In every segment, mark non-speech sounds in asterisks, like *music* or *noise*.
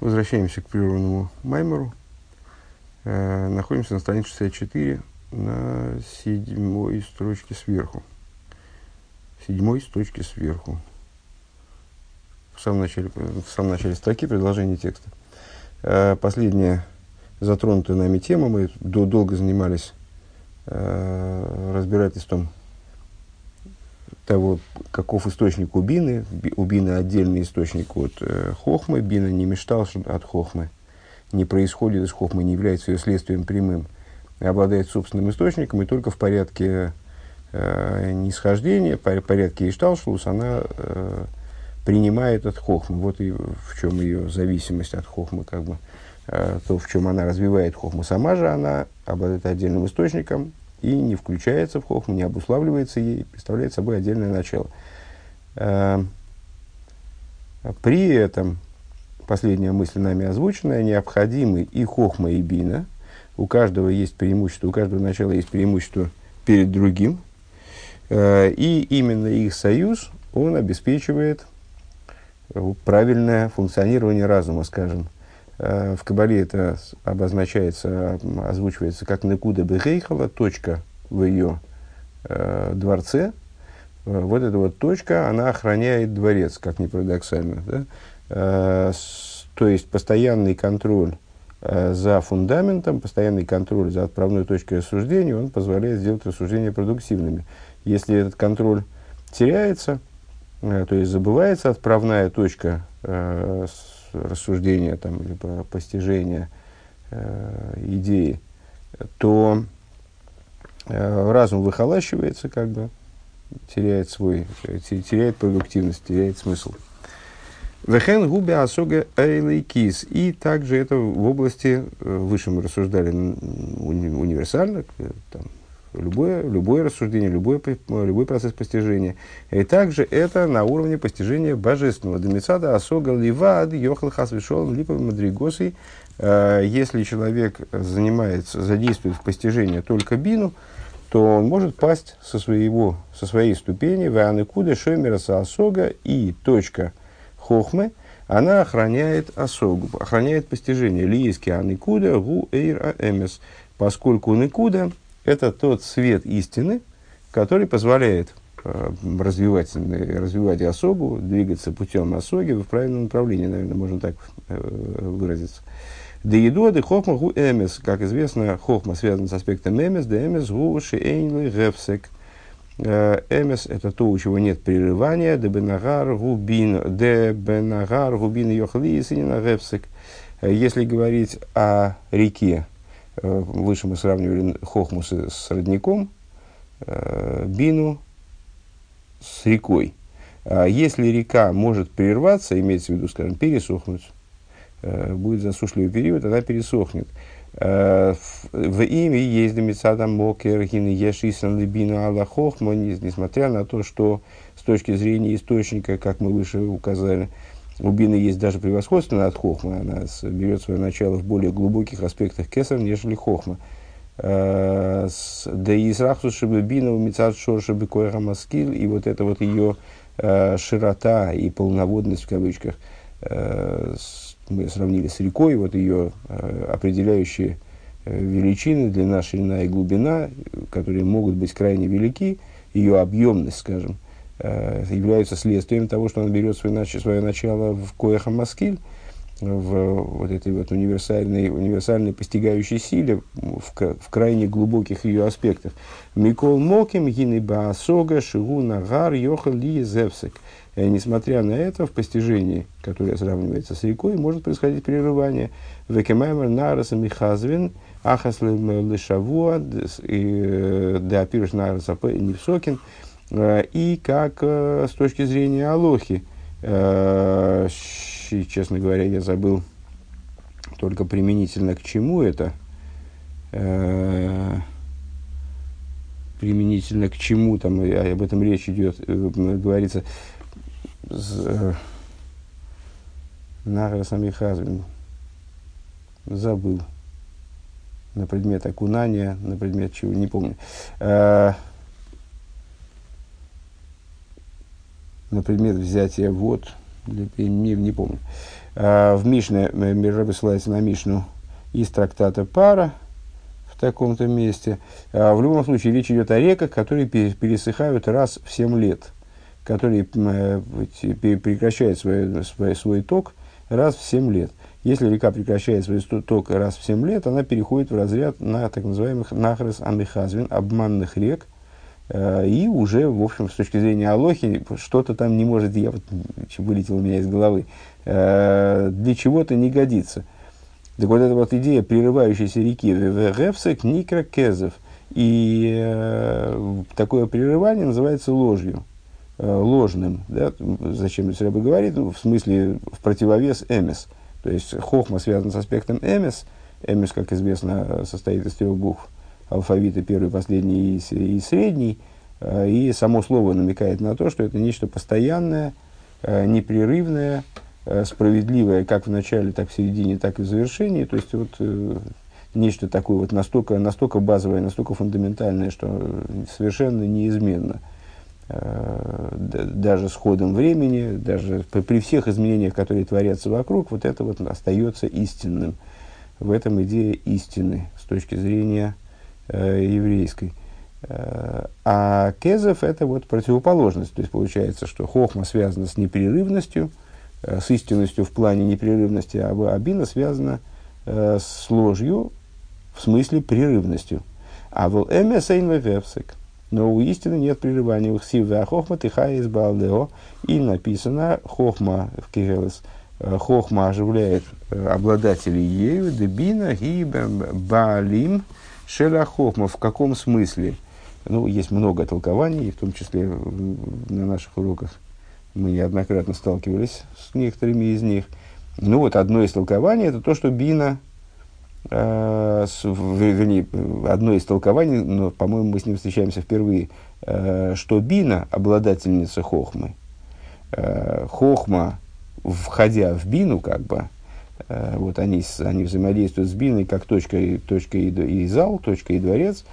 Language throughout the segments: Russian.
Возвращаемся к прерванному Маймеру. Э, находимся на странице 64 на седьмой строчке сверху. Седьмой строчке сверху. В самом начале, в самом начале строки предложение текста. Э, последняя затронутая нами тема. Мы до, долго занимались э, разбирательством того, каков источник у бины. У бины отдельный источник от э, хохмы. Бина не мечтал от хохмы, не происходит из хохмы, не является ее следствием прямым, обладает собственным источником, и только в порядке э, нисхождения, по порядке Ишталшус, она э, принимает от хохмы. Вот и в чем ее зависимость от хохмы, как бы, э, то, в чем она развивает хохму. Сама же она обладает отдельным источником, и не включается в хохму, не обуславливается ей, представляет собой отдельное начало. Э, при этом, последняя мысль нами озвученная, необходимы и хохма, и бина. У каждого есть преимущество, у каждого начала есть преимущество перед другим. Э, и именно их союз, он обеспечивает правильное функционирование разума, скажем. Э, в Кабале это обозначается, озвучивается как Некуда Бехейхала, точка в ее э, дворце. Э, вот эта вот точка, она охраняет дворец, как ни парадоксально. Да? Э, с, то есть постоянный контроль э, за фундаментом, постоянный контроль за отправной точкой рассуждения, он позволяет сделать рассуждения продуктивными. Если этот контроль теряется, э, то есть забывается отправная точка э, рассуждения там, либо постижения э, идеи, то э, разум выхолащивается, как бы, теряет свой, теряет продуктивность, теряет смысл. Вехен губи асога эйлейкис. И также это в области, э, выше мы рассуждали уни, универсально, э, там, любое, любое рассуждение, любой, любой процесс постижения. И также это на уровне постижения божественного. Демицада осога ливад йохал хасвишол липовый мадригосой. Э, если человек занимается, задействует в постижении только бину, то он может пасть со, своего, со своей ступени в Анекуда Шемера осога и точка хохмы, она охраняет осогу, охраняет постижение. Лиески Анекуда гу эйр аэмес, поскольку Некуда это тот свет истины, который позволяет э, развивать, развивать особу, двигаться путем осоги в правильном направлении, наверное, можно так э, выразиться. Да едоды хохма гу эмес, как известно, хохма связан с аспектом эмес, да эмес гу шиэйнлы гефсек. Э, эмес – это то, у чего нет прерывания, да бенагар губин, да бенагар губин йохли и гефсек. Э, если говорить о реке, Э, выше мы сравнивали хохму с, родником, э, бину с рекой. А если река может прерваться, имеется в виду, скажем, пересохнуть, э, будет засушливый период, она пересохнет. В имя есть Демицада Мокер, Ешисан Либину Аллахохма, несмотря на то, что с точки зрения источника, как мы выше указали, у Бины есть даже превосходство над Хохмой, она берет свое начало в более глубоких аспектах Кесар, нежели Хохма. Э, да и Исрахсу Шибина, Мицад Шоршибы Маскил, и вот эта вот ее э, широта и полноводность в кавычках, э, мы сравнили с рекой, вот ее определяющие величины, длина, ширина и глубина, которые могут быть крайне велики, ее объемность, скажем, являются следствием того, что он берет свое, свое начало в Коэха Маскиль, в вот этой вот универсальной, универсальной постигающей силе, в, в крайне глубоких ее аспектах. Микол Моким, Гинеба Асога, Шигу Нагар, Йохал Зевсек. Э, несмотря на это, в постижении, которое сравнивается с рекой, может происходить прерывание. Векемаймер Нараса Михазвин, Ахас Лешавуа, э, Деапирш Нараса Невсокин. Э, и как э, с точки зрения Алохи, э, честно говоря, я забыл только применительно к чему это, применительно к чему там об этом речь идет, говорится, Награ Самихазвин, забыл. На предмет окунания, на предмет чего, не помню. На предмет взятия вод, не, не помню. В Мишне, Мирабы ссылается на Мишну из трактата Пара в таком-то месте. В любом случае, речь идет о реках, которые пересыхают раз в 7 лет, которые прекращают свой, свой, свой ток раз в 7 лет. Если река прекращает свой ток раз в 7 лет, она переходит в разряд на так называемых нахрес амихазвин, обманных рек, э, и уже, в общем, с точки зрения Алохи, что-то там не может, я вот вылетел у меня из головы, э, для чего-то не годится. Так вот, эта вот идея прерывающейся реки Вегевсек Никра Кезев. И э, такое прерывание называется ложью, ложным. Да? Зачем здесь Рэбе говорит? Ну, в смысле, в противовес эмес. То есть хохма связан с аспектом эмис. Эмис, как известно, состоит из трех букв алфавита, первый, последний и, и средний. Э, и само слово намекает на то, что это нечто постоянное, э, непрерывное, э, справедливое как в начале, так в середине, так и в завершении. То есть вот нечто такое вот настолько, настолько базовое, настолько фундаментальное, что совершенно неизменно – даже с ходом времени, даже при всех изменениях, которые творятся вокруг, вот это вот остается истинным. В этом идея истины с точки зрения э, еврейской. Э, а кезев это вот противоположность. То есть получается, что хохма связана с непрерывностью, э, с истинностью в плане непрерывности, а абина связана э, с ложью в смысле прерывностью. А вот эмесейн вевсек – но у истины нет прерывания. У хсива хохма тиха из балдео. И написано хохма в кигелес. Э, хохма оживляет обладателей ею, дебина и балим шеля хохма. В каком смысле? Ну, есть много толкований, в том числе на наших уроках мы неоднократно сталкивались с некоторыми из них. Ну вот одно из толкований это то, что бина э, вернее, одно из толкований, но, по-моему, мы с ним встречаемся впервые, э, что Бина, обладательница Хохмы, э, Хохма, входя в Бину, как бы, вот они, они взаимодействуют с Биной как точка, точка и, и зал, точка и дворец,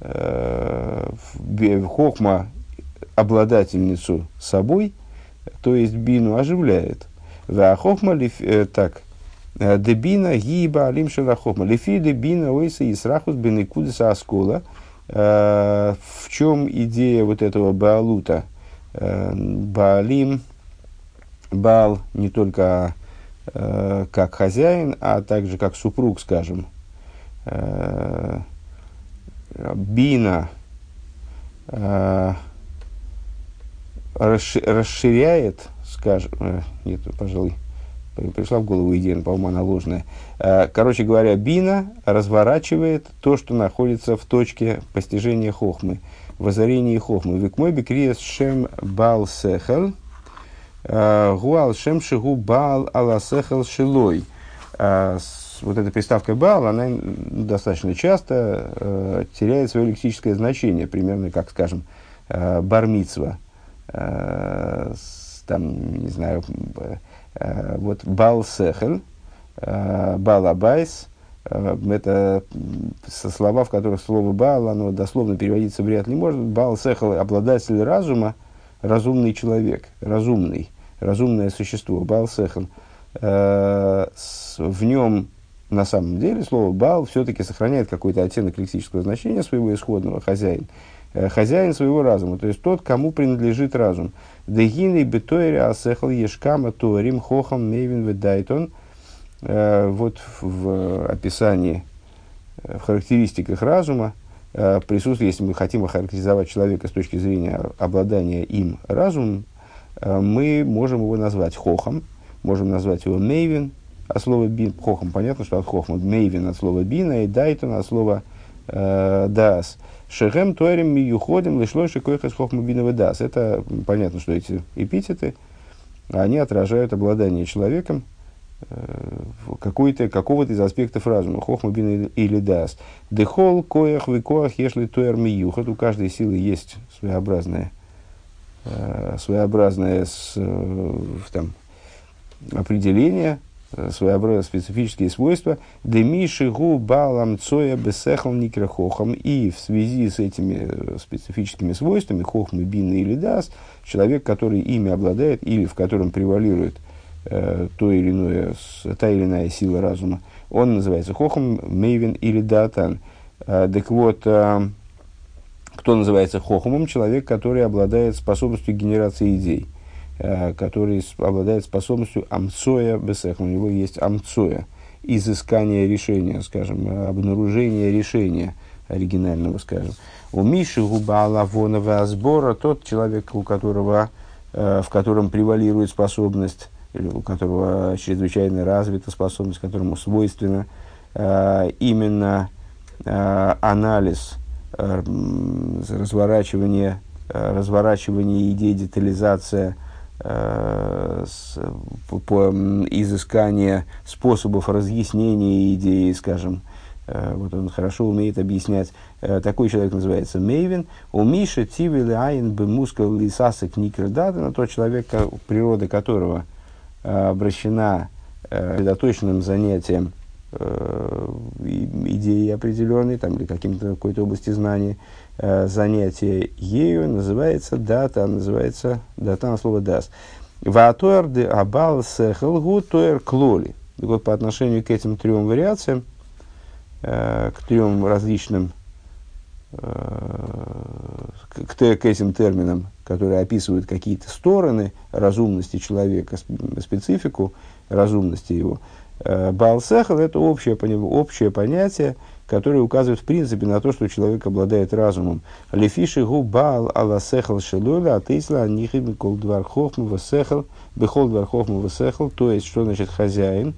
э, Хохма обладательницу собой, то есть Бину оживляет. Хохма, э, так, Э, дебина гиба алим шелахохма. Лефи дебина ойса и срахус бенекудеса аскола. Э, в чем идея вот этого баалута? Э, Баалим, Баал не только как хозяин, а также как супруг, скажем. Бина расширяет, скажем, нет, пожалуй, пришла в голову идея, по-моему, она ложная. Э, короче говоря, бина разворачивает то, что находится в точке постижения хохмы, в озарении хохмы. Викмой бикриес шем бал сехел, э, гуал шем шигу бал ала сехел шилой. Э, вот эта приставка бал, она достаточно часто э, теряет свое лексическое значение, примерно как, скажем, э. Э, там, не знаю, Э, вот Бал Сехель, э, Бал Абайс, это со слова, в которых слово Бал, оно дословно переводиться вряд ли может. Бал Сехел – обладатель разума, разумный человек, разумный, разумное существо, Бал Сехел. В нем на самом деле слово Бал все-таки сохраняет какой-то оттенок лексического значения своего исходного хозяин. Хозяин своего разума, то есть тот, кому принадлежит разум. Дегины бетойре асехал ешкама туарим хохам мейвин ведайтон. Э, вот в описании, э, в характеристиках разума э, присутствует, если мы хотим охарактеризовать человека с точки зрения обладания им разумом, мы можем его назвать хохом, можем назвать его мейвин, от слова бин, хохом, понятно, что от хохма, мейвин от слова бина и дайтон от слова э, дас. Шехем туэрим миюходим лишлойши койхас хохмабиновый дас. Это понятно, что эти эпитеты, они отражают обладание человеком э, какой-то, какого-то из аспектов разума, хохмабин или дас. Дехол, коях, викоах, ешли туэр миюхот. У каждой силы есть своеобразное, э, своеобразное с, э, там, определение, Э, своеобразные специфические свойства. Демиши гу балам цоя бесехал никрахохам. И в связи с этими э, специфическими свойствами, хохмы, бины или дас, человек, который ими обладает или в котором превалирует э, то или иное, та или иная сила разума, он называется хохом, мейвин или датан. Э, так вот, э, кто называется хохомом? Человек, который обладает способностью генерации идей, э, который обладает способностью амцоя бесех. У него есть амцоя, изыскание решения, скажем, обнаружение решения оригинального, скажем. У Миши губа Алавонова сбора тот человек, у которого, э, в котором превалирует способность, или у которого чрезвычайно развита способность, которому свойственно э, именно анализ, разворачивание, разворачивание идей, детализация с, по, изыскание способов разъяснения идеи, скажем, Э, вот он хорошо умеет объяснять. Э, такой человек называется Мейвин. У Миши Тивили Айн Бемускал Лисасик Никердадена, тот человек, природа которого э, обращена сосредоточенным занятием идеи определенной, там, или каким-то какой-то области знаний, занятие ею называется дата, называется дата на слово дас. Ваатуэр де абал сехелгу туэр клоли. Так вот, по отношению к этим трем вариациям, Э, к трем различным, э, к, к этим терминам, которые описывают какие-то стороны разумности человека, специфику разумности его. Э, Балсехал – это общее, общее понятие, которое указывает в принципе на то, что человек обладает разумом. Лефиши гу бал аласехал шелуля, атейсла нихим кол двар хохму васехал, бехол двар хохму васехал, то есть, что значит хозяин.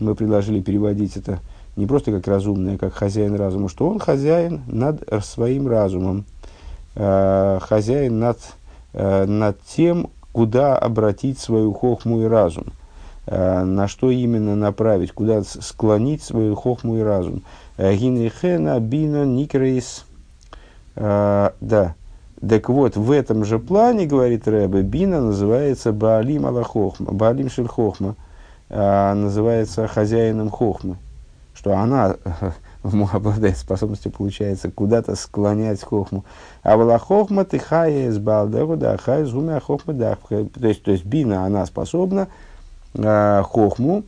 Мы предложили переводить это – не просто как разумный, а как хозяин разума, что он хозяин над своим разумом, э, хозяин над, э, над тем, куда обратить свою хохму и разум, на что именно направить, куда склонить свою хохму и разум. Э, Гинрихена бино никрейс. Э, да. Так вот, в этом же плане, говорит Рэбе, бина называется Баалим Аллахохма, Баалим Шельхохма, называется хозяином хохмы что она *laughs* обладает способностью, получается, куда-то склонять хохму. А была ты хая из балдегу, да, хая из гумя хохма, да. То есть, то есть бина, она способна э, хохму,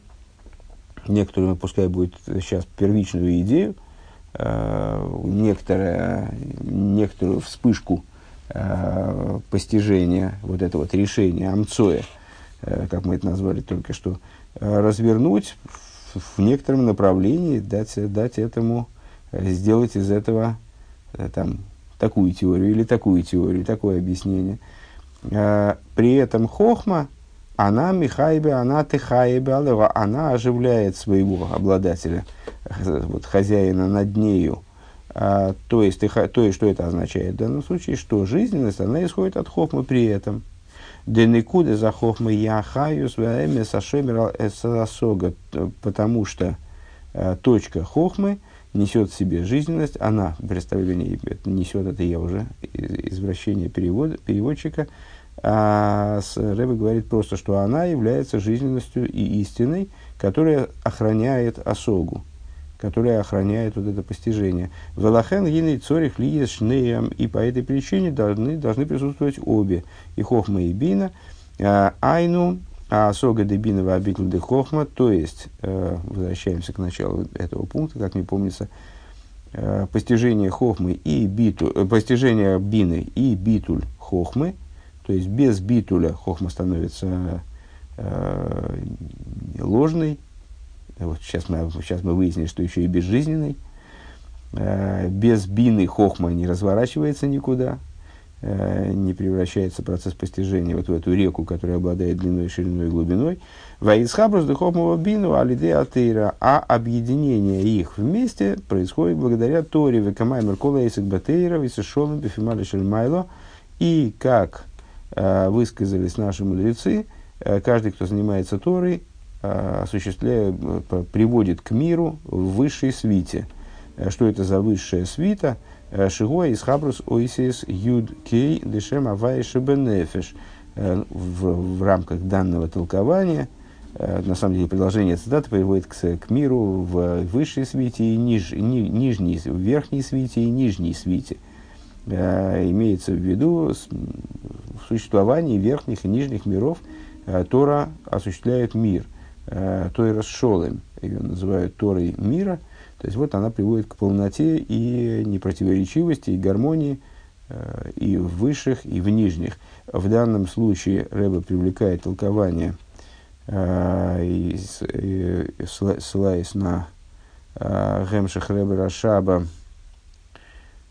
некоторую, пускай будет сейчас первичную идею, э, некоторое, некоторую вспышку э, постижения вот этого вот решения амцоя, э, как мы это назвали только что, э, развернуть в некотором направлении дать, дать этому, э, сделать из этого э, там, такую теорию или такую теорию, такое объяснение. Э, при этом хохма, она михайбе, она тихайбе, она оживляет своего обладателя, вот, хозяина над нею. А, то, есть, то есть, что это означает в данном случае? Что жизненность, она исходит от хохмы при этом – Денекуды за хохмы ваэме сашемер эсасога, потому что э, точка хохмы несет в себе жизненность, она, представление несет, это я уже, извращение перевод, переводчика, а Рэбе говорит просто, что она является жизненностью и истиной, которая охраняет осогу которая охраняет вот это постижение. Велахен гиней цорих лиес шнеям, и по этой причине должны, должны присутствовать обе, и хохма, и бина, а, айну, а сога де бина обикл де хохма, то есть, э, возвращаемся к началу этого пункта, как мне помнится, э, постижение хохмы и биту, э, постижение бины и битуль хохмы, то есть без битуля хохма становится ложной, вот сейчас мы, сейчас мы выяснили, что еще и безжизненный. Э, без бины хохма не разворачивается никуда, э, не превращается процесс постижения вот в эту реку, которая обладает длиной, шириной и глубиной. Ваисхабрус духовного бину алиде атеира, а объединение их вместе происходит благодаря Торе, векамай меркола эйсик батейра, висешолым бифимали шельмайло, и как э, высказались наши мудрецы, э, каждый, кто занимается Торой, Э, осуществляет, э, приводит к миру в высшей свите. Э, что это за высшая свита? Шигуа из Хабрус Ойсис Юд Кей Дешем Авайши Бенефиш. В, в рамках данного толкования, на самом деле предложение цитаты приводит к, к миру в высшей свите и ниж, ни, нижней, в верхней свите и нижней свите. Имеется в виду существование верхних и нижних миров – Тора осуществляет мир. Тойрос Шолем, ее называют Торой мира. То есть вот она приводит к полноте и непротиворечивости, и гармонии и в высших, и в нижних. В данном случае Рэба привлекает толкование, ссылаясь на Гемших Рэба Рашаба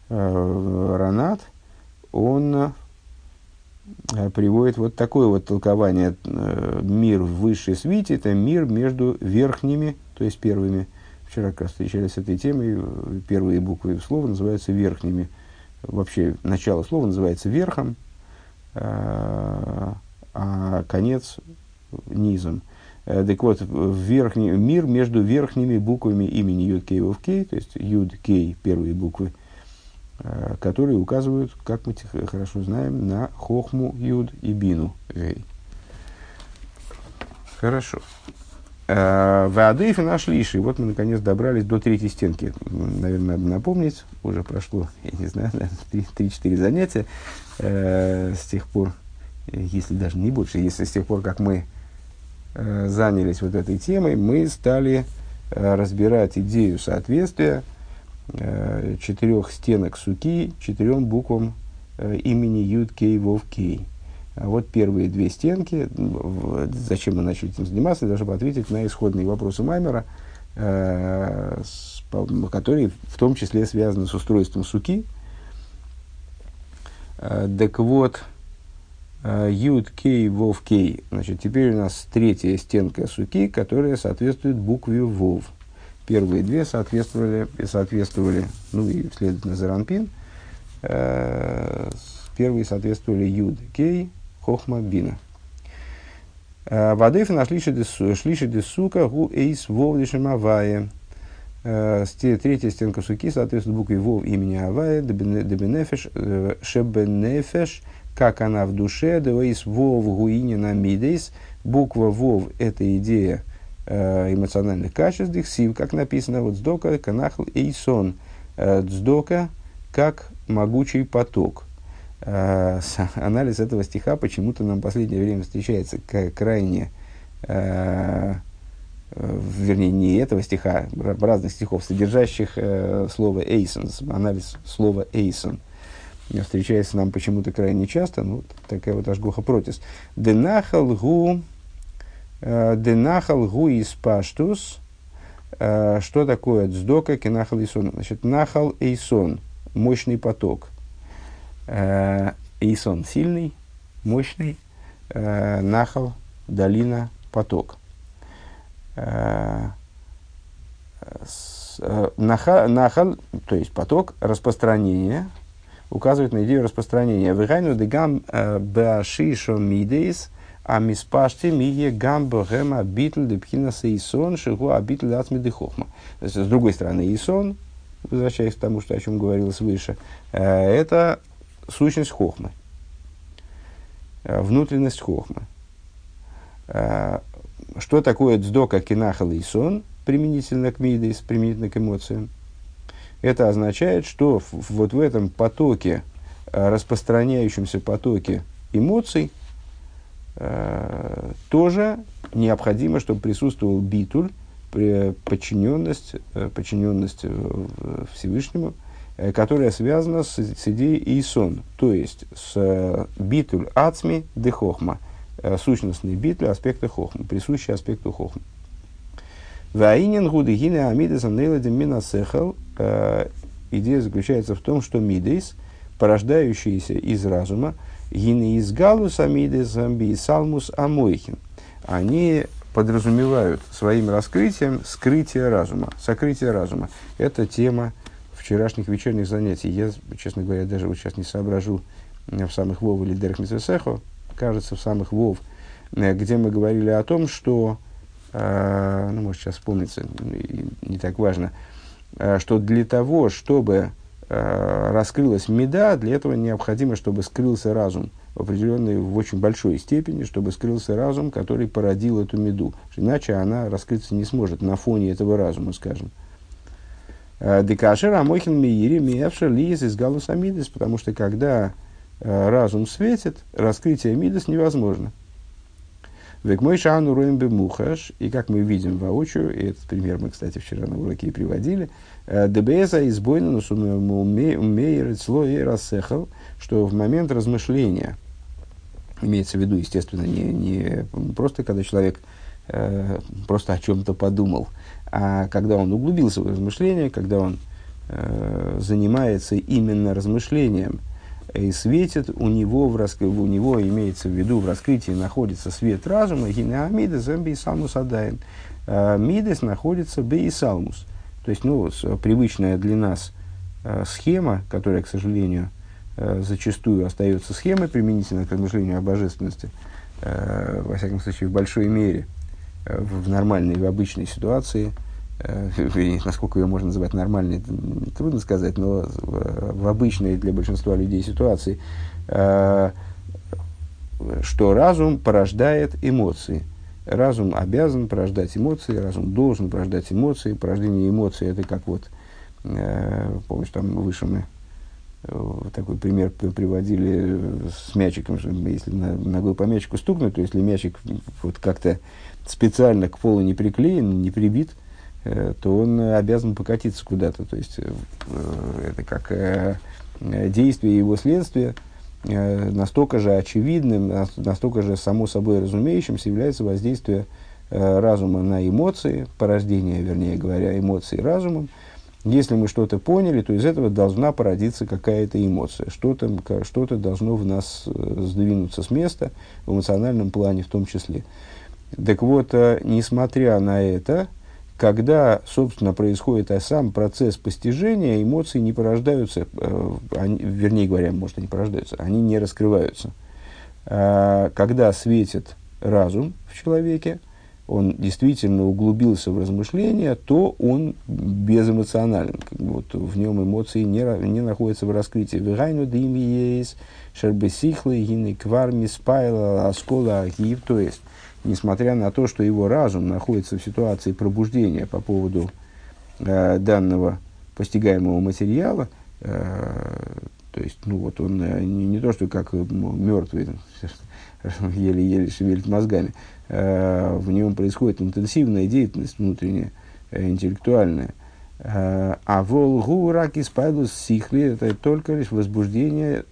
Ранат, он Э, приводит вот такое вот толкование. Э, мир в высшей свите – это мир между верхними, то есть первыми. Вчера как встречались с этой темой. Первые буквы слова называются верхними. Вообще, начало слова называется верхом, э, а конец – низом. Так вот, верхний, мир между верхними буквами имени Юд Кей Кей, то есть Юд Кей, первые буквы – Э, которые указывают, как мы хорошо знаем, на хохму, юд и бину. Гей. Хорошо. Э, Вадыф и нашли И вот мы наконец добрались до третьей стенки. Наверное, надо напомнить. Уже прошло, *laughs* я не знаю, 3-4 занятия э, с тех пор, если даже не больше, если с тех пор, как мы э, занялись вот этой темой, мы стали э, разбирать идею соответствия э, четырех стенок суки четырем буквам э, имени Юд Кей Вов Кей. А вот первые две стенки, зачем мы начали этим заниматься, даже ответить на исходные вопросы Маймера, э, которые в том числе связаны с устройством суки. Так вот, Юд Кей Вов Кей. Значит, теперь у нас третья стенка суки, которая соответствует букве Вов. Первые две соответствовали, соответствовали ну и, следовательно, Заранпин. Э, первые соответствовали Юд, Кей, Хохма, Бина. Э, Вадыф нашли шлиши десука гу эйс вовлишем авае. Э, третья стенка суки соответствует букве вов имени Авая, дебенефеш, э, шебенефеш, как она в душе, девейс вов гуине на мидейс. Буква вов – это идея эмоциональных качеств, дихсив, как написано, вот сдока, канахл и сон. Э, Дздока как могучий поток. Э, анализ этого стиха почему-то нам в последнее время встречается крайне, вернее, не этого стиха, разных стихов, содержащих слово «эйсонс», анализ слова «эйсон» встречается нам почему-то крайне часто, ну, такая вот ажгоха протис. Денахал гу Денахал гуис паштус. Э, что такое дздока кенахал эйсон? Значит, нахал эйсон, мощный поток. Э, эйсон сильный, мощный. Э, нахал, долина, поток. Нахал, то есть поток распространения, указывает на идею распространения. Вегайну дегам башишо мидейс – а миспашти мие гамбо гема битл депхина сейсон шигу абитл ацмиды хохма. С другой стороны, исон, возвращаясь к тому, что, о чем говорилось выше, э, это сущность хохмы, э, внутренность хохмы. Э, что такое дздока кинахал и сон, применительно к мидейс, применительно к эмоциям? Это означает, что вот в этом потоке, распространяющемся потоке эмоций, Э, тоже необходимо, чтобы присутствовал битуль, подчиненность, э, подчиненность э, Всевышнему, которая связана с, с идеей Исон, то есть с битуль ацми де хохма, сущностный битуль аспекта хохма, присущий аспекту хохма. Ваинин гуды гине амидес анейладим минасехал. Идея заключается в том, что мидейс, порождающиеся из разума, Гины из галус амидес амби салмус амойхин. Они подразумевают своим раскрытием скрытие разума, сокрытие разума. Это тема вчерашних вечерних занятий. Я, честно говоря, даже вот сейчас не соображу в самых Вов или Дерх Митсесехо, кажется, в самых Вов, э, где мы говорили о том, что, э, ну, может, сейчас вспомнится, не так важно, э, что для того, чтобы раскрылась меда, для этого необходимо, чтобы скрылся разум в определенной, в очень большой степени, чтобы скрылся разум, который породил эту меду. Иначе она раскрыться не сможет на фоне этого разума, скажем. Э, Декашер Амохин Миири Миевшер Лиес из Галуса Мидес, потому что когда э, разум светит, раскрытие Мидес невозможно. Век мой шану роем мухаш, и как мы видим воочию, и этот пример мы, кстати, вчера на уроке и приводили, э, ДБСа избойна умеет слой рассехал, что в момент размышления, имеется в виду, естественно, не, не просто когда человек э, просто о чем-то подумал, а когда он углубился в размышления, когда он э, занимается именно размышлением – и светит у него, в раск... у него имеется в виду в раскрытии находится свет разума, гинеамидес бейсалмус адайн. А мидес находится бейсалмус. То есть, ну, привычная для нас э, схема, которая, к сожалению, э, зачастую остается схемой применительно к размышлению о божественности, э, во всяком случае, в большой мере, в нормальной, в обычной ситуации – Э, насколько ее можно называть нормальной, трудно сказать, но в обычной для большинства людей ситуации, э, что разум порождает эмоции. Разум обязан порождать эмоции, разум должен порождать эмоции. Порождение эмоций это как вот, э, помнишь, там выше мы такой пример приводили с мячиком, что если ногой по мячику стукнуть, то если мячик вот как-то специально к полу не приклеен, не прибит, Э, то он обязан покатиться куда-то. То есть э, это как э, действие его следствия настолько же очевидным, настолько же само собой разумеющимся является воздействие разума на эмоции, порождение, вернее говоря, эмоций разумом. Если мы что-то поняли, то из этого должна породиться какая-то эмоция. Что-то что должно в нас сдвинуться с места, в эмоциональном плане в том числе. Так вот, несмотря на это, когда, собственно, происходит а сам процесс постижения, эмоции не порождаются, э, они, вернее говоря, может, они порождаются, они не раскрываются. А, когда светит разум в человеке, он действительно углубился в размышления, то он безэмоционален. Вот в нем эмоции не, не находятся в раскрытии. Вегайну дими есть, шербесихлы, гины кварми, спайла, оскола, агив. То есть, несмотря на то, что его разум находится в ситуации пробуждения по поводу э, данного постигаемого материала, э, то есть, ну вот он э, не, не то, что как мертвый, еле-еле *laughs* шевелит мозгами, э, в нем происходит интенсивная деятельность внутренняя, э, интеллектуальная. Э, а волгу раки спайлус сихли это только лишь возбуждение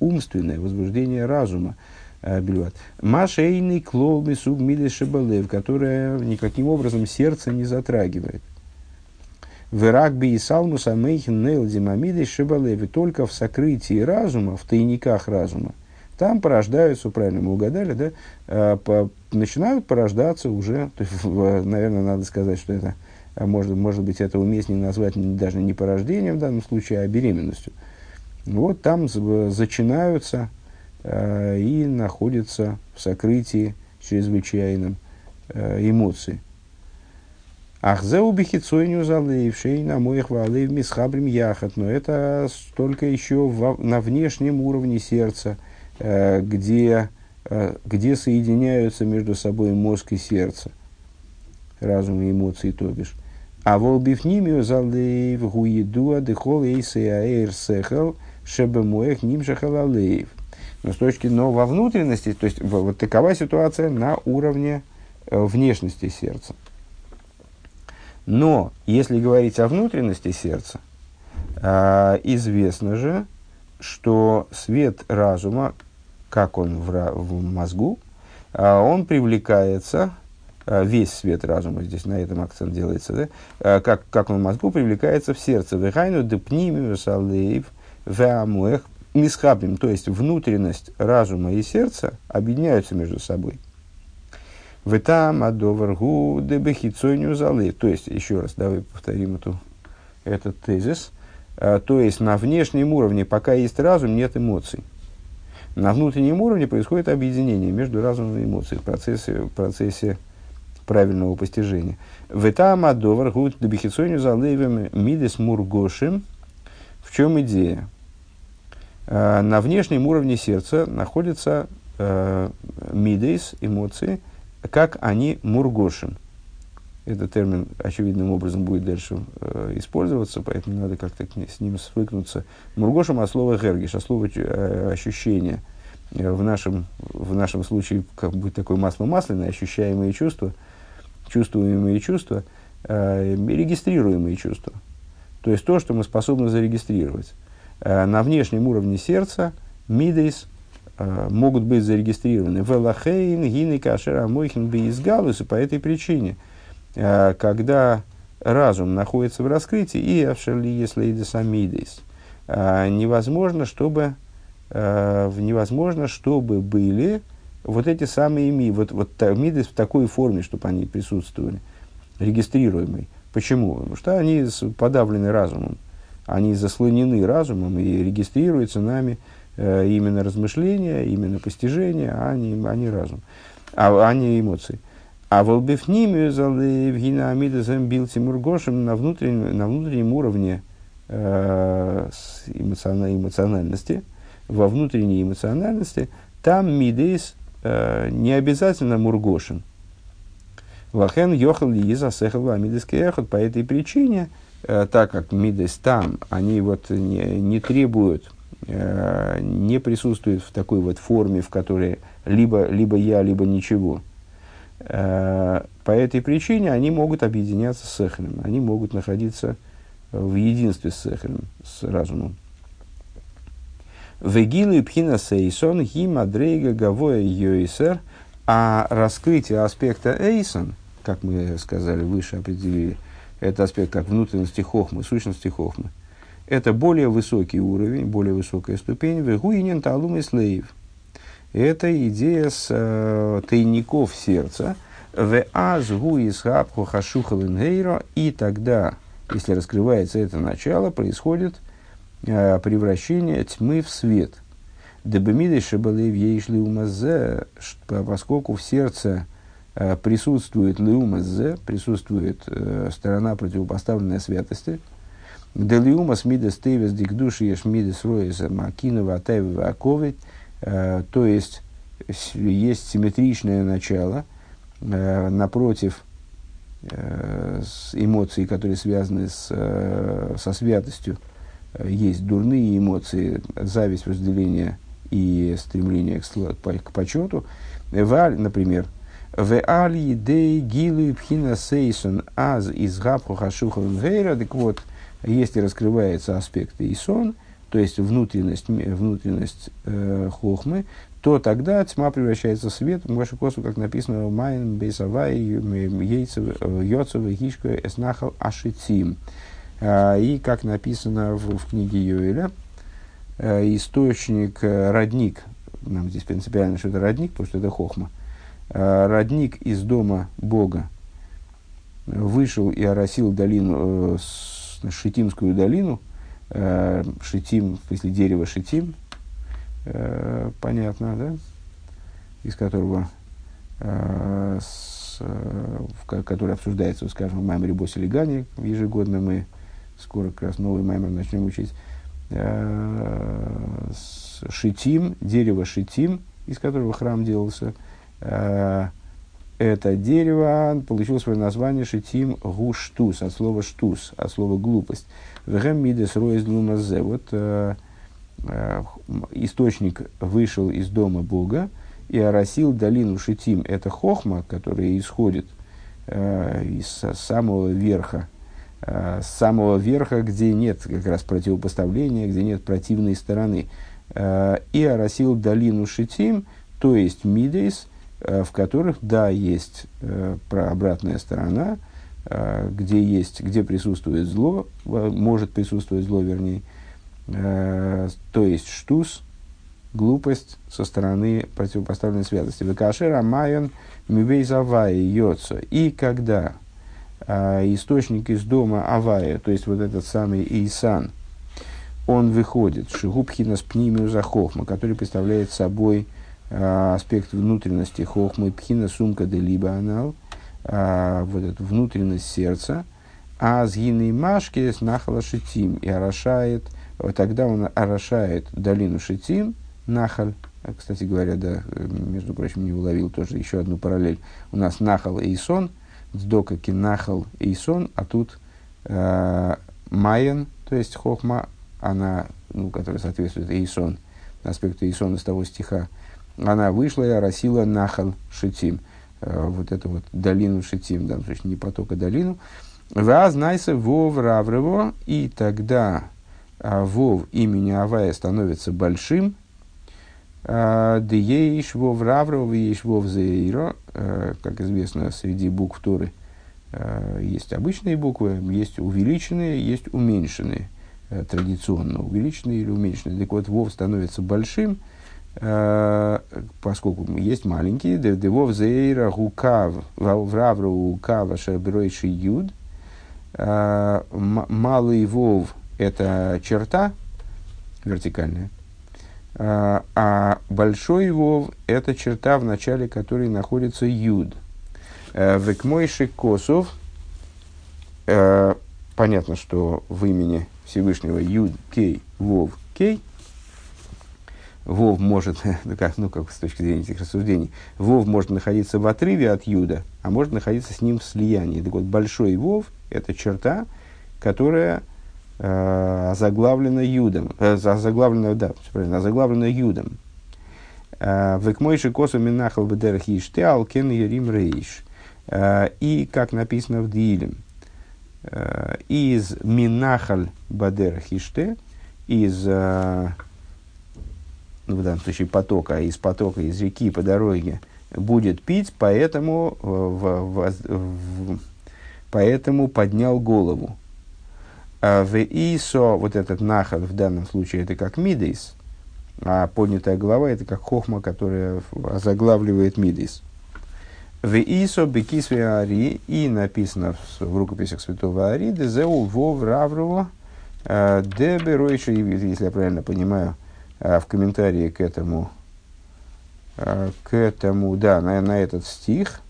умственное, возбуждение разума. Э, бельват. Машейный клоуми суг шибалев, которая никаким образом сердце не затрагивает. В Иракби и Салмуса Мейхин Нейлди Мамиды Шибалеви только в сокрытии разума, в тайниках разума, там порождаются, правильно мы угадали, да, э, начинают порождаться уже, то есть, наверное, надо сказать, что это, а может, может быть, это уместнее назвать даже не порождением в данном случае, а беременностью. Вот там зачинаются Э, и находится в сокрытии чрезвычайном э, эмоций. Ахзеу бихицойню залейвшей на моих валейв мисхабрим яхат. Но это только еще в, на внешнем уровне сердца, э, где, где соединяются между собой мозг и сердце. Разум и эмоции, то бишь. А волбифнимию залейв гуидуа дехол эйсеаэйр сехал шебемуэх нимшахалалейв. Но с точки, но во внутренности, то есть вот такова ситуация на уровне э, внешности сердца. Но если говорить о внутренности сердца, э, известно же, что свет разума, как он в, мозгу, э, он привлекается, э, весь свет разума, здесь на этом акцент делается, да, как, как он в мозгу привлекается в сердце. Мисхабим, то есть внутренность разума и сердца, объединяются между собой. В там адоваргу дебехицойню залы. То есть, еще раз, давай повторим эту, этот тезис. А, то есть, на внешнем уровне, пока есть разум, нет эмоций. На внутреннем уровне происходит объединение между разумом и эмоцией в процессе, в процессе правильного постижения. В там адоваргу дебехицойню залывем мидес мургошим. В чем идея? Э, на внешнем уровне сердца находятся э, мидейс, эмоции, как они мургошим. Этот термин очевидным образом будет дальше э, использоваться, поэтому надо как-то с ним свыкнуться. Мургошим от слова гергиш, от слова э, ощущение. в нашем, в нашем случае как бы такое масло масляное, ощущаемые чувства, чувствуемые чувства, э, регистрируемые чувства. То есть то, что мы способны зарегистрировать. Э, на внешнем уровне сердца мидейс э, могут быть зарегистрированы. Велахейн, гины, кашера, мойхин, бейзгалус. И по этой причине, э, когда разум находится в раскрытии, и авшерли, если идесамидейс, невозможно, чтобы невозможно, чтобы были вот эти самые ми, вот, вот мидес в такой форме, чтобы они присутствовали, регистрируемые. Почему? Потому что они подавлены разумом, они заслонены разумом и регистрируются нами э, именно размышления, именно постижения, а не, а не разум, а, а не эмоции. А волбифнимию залевгина амидазем бил Тимургошем на внутреннем, на внутреннем уровне э, эмоциональности – во внутренней эмоциональности, там мидейс э, не обязательно мургошин. Лахен йохал ли засехал эхот. По этой причине, так как мидейс там, они вот не, не требуют, э, не присутствуют в такой вот форме, в которой либо, либо я, либо ничего. Э, по этой причине они могут объединяться с эхлем, они могут находиться в единстве с эхлем, с разумом. Вегилы пхина сейсон ги мадрейга гавоя йойсер, а раскрытие аспекта эйсон, как мы сказали выше, определили, это аспект как внутренности хохмы, сущности хохмы, это более высокий уровень, более высокая ступень, вегуинен талум и слейв. Это идея с э, тайников сердца, в аз гуис хапху хашухалингейро, и тогда, если раскрывается это начало, происходит Э, превращение тьмы в свет. Дебемиды шабалев ейшли умазе, поскольку в сердце присутствует леумазе, присутствует э, сторона противопоставленной святости. Делиумас мидес тевес дикдуши еш мидес роеса макинова атаева аковит, то есть есть симметричное начало напротив эмоций, которые связаны с, со святостью, есть дурные эмоции, зависть, вожделение и стремление к, к почету. Валь, например, в али дей гилы пхина сейсон аз из гапху хашухан гейра. Так вот, если раскрывается аспект исон, то есть внутренность, внутренность э, хохмы, то тогда тьма превращается в свет. Вашу косу, как написано, майн бейсавай йойцев гишка эснахал ашитим. А, и, как написано в, в книге Йоэля, э, источник, э, родник, нам здесь принципиально, что это родник, потому что это хохма, родник из дома Бога. Вышел и оросил долину, Шитимскую долину, Шитим, в смысле дерево Шитим, понятно, да, из которого, с, в, который обсуждается, скажем, в Маймере Босилигане, ежегодно мы скоро как раз новый маймер начнем учить, э, шитим, дерево шитим, из которого храм делался, э, это дерево получило свое название шитим гуштус, от слова штус, от слова глупость. Вегем мидес роез лумазе. Вот э, э, источник вышел из дома Бога и оросил долину шитим. Это хохма, которая исходит э, из самого верха Э, с самого верха, где нет как раз противопоставления, где нет противной стороны. Э, и оросил долину Шитим, то есть Мидейс, э, в которых, да, есть про обратная сторона, где, есть, где присутствует зло, может присутствовать зло, вернее, то есть штус, глупость со стороны противопоставленной святости. Векашер майон мивейзавай йоца. И когда источник из дома Авая, то есть вот этот самый Исан, он выходит, Шигубхина с пнимию за хохма, который представляет собой аспект внутренности хохмы, пхина сумка де либо анал, а, вот эту внутренность сердца, а с гиной машки с нахала шитим. И орошает, вот тогда он орошает долину шитим, нахаль, кстати говоря, да, между прочим, не уловил тоже еще одну параллель. У нас нахал и сон – Сдока кинахал и сон, а тут э, майен, то есть хохма, она, ну, которая соответствует аспект Исон из того стиха, она вышла и оросила нахал шитим. Э, вот эту вот долину шитим, да, то есть не поток, а долину. Ваз найса вов раврево, и тогда а, вов имени Авая становится большим. А, Дееш вов раврево, еш вов зеиро. Э, как известно, среди букв Торы э, есть обычные буквы, есть увеличенные, есть уменьшенные. Традиционно увеличенные или уменьшенные. Так вот, вов становится большим – поскольку есть маленькие, девов зейра гукав, вравру гукава шербройши юд, э, малый вов – это черта вертикальная, э, а большой вов – это черта, в начале которой находится юд. Векмойши косов, понятно, что в имени Всевышнего юд, кей, вов, кей – Вов может, *laughs* ну как, ну как с точки зрения этих рассуждений, Вов может находиться в отрыве от Юда, а может находиться с ним в слиянии. Так вот, большой Вов – это черта, которая э, озаглавлена Юдом, э, озаглавлена, да, правильно, озаглавлена Юдом. Э, Векмойши косу минахал бедерах иште алкен ярим рейш. Э, и, как написано в Дилем, э, из минахаль бадерах иште, из в данном случае потока, а из потока, из реки по дороге, будет пить, поэтому, э, в, в, в, поэтому поднял голову. А в Исо, вот этот нахал в данном случае, это как мидейс, а поднятая голова это как хохма, которая озаглавливает мидейс. В Исо бекисве Ари, и написано в, в рукописях святого Ари, дезеу вов раврово, э, деберойши, если я правильно понимаю, в комментарии к этому, а, к этому, да, на, на этот стих,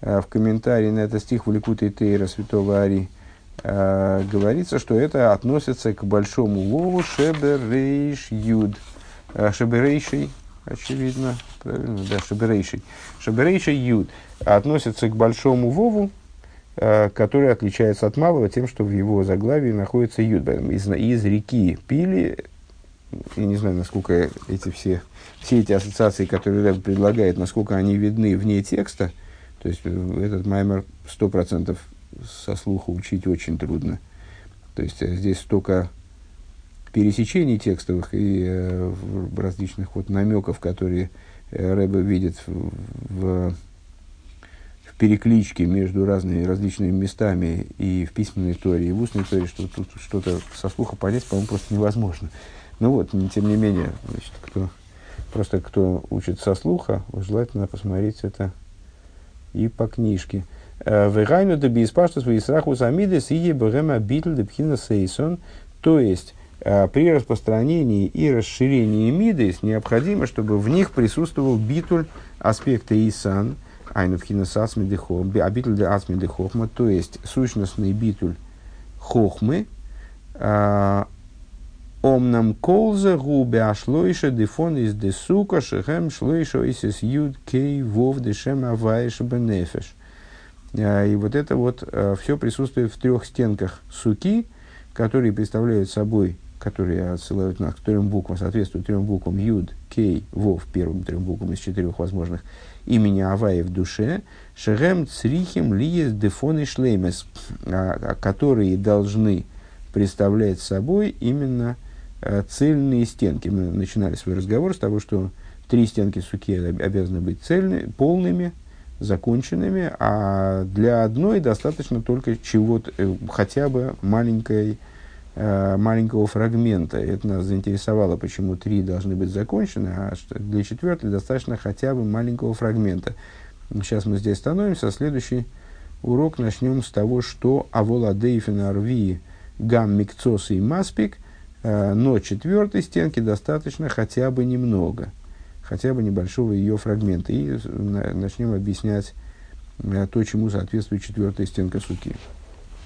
а, в комментарии на этот стих в Ликуте Тейра Святого Ари говорится, что это относится к большому Вову Шеберейш Юд. Шеберейший, очевидно, правильно, да, Шеберейший. Шеберейший Юд относится к большому Вову, который отличается от малого тем, что в его заглавии находится Юд. Из, из реки Пили я не знаю, насколько эти все, все эти ассоциации, которые Рэб предлагает, насколько они видны вне текста. То есть э, этот маймер сто процентов со слуха учить очень трудно. То есть э, здесь столько пересечений текстовых и э, различных вот намеков, которые э, Рэбе видит в, в, в перекличке между разными различными местами и в письменной истории, и в устной истории, что тут что-то со слуха понять, по-моему, просто невозможно. Ну вот, тем не менее, значит, кто, просто кто учит со слуха, желательно посмотреть это и по книжке. Э, Вегайну да бииспаштус вейсраху самидес и богема битл депхина сейсон. То есть, э, при распространении и расширении мидес необходимо, чтобы в них присутствовал битуль аспекта исан, айнутхина сасмидехом, а битуль для асмидехохма, то есть сущностный битуль хохмы, э, Омнам колза губе ашлойша дефон из десука шехем шлойша из юд кей вов дешем аваеш бенефеш. А, и вот это вот а, все присутствует в трех стенках суки, которые представляют собой, которые отсылают нас к трем буквам, соответствуют трем буквам юд, кей, вов, первым трем буквам из четырех возможных, имени Авая в душе, шехем црихим лиес дефон и шлеймес, а, которые должны представлять собой именно Э, цельные стенки. Мы начинали свой разговор с того, что три стенки суки обязаны быть цельными, полными, законченными, а для одной достаточно только чего-то, э, хотя бы маленькой, э, маленького фрагмента. Это нас заинтересовало, почему три должны быть закончены, а для четвертой достаточно хотя бы маленького фрагмента. Сейчас мы здесь становимся, следующий урок начнем с того, что Авола Дейфина Гам Микцоса и Маспик Э, но четвертой стенки достаточно хотя бы немного, хотя бы небольшого ее фрагмента. И начнем объяснять э, то, чему соответствует четвертая стенка суки.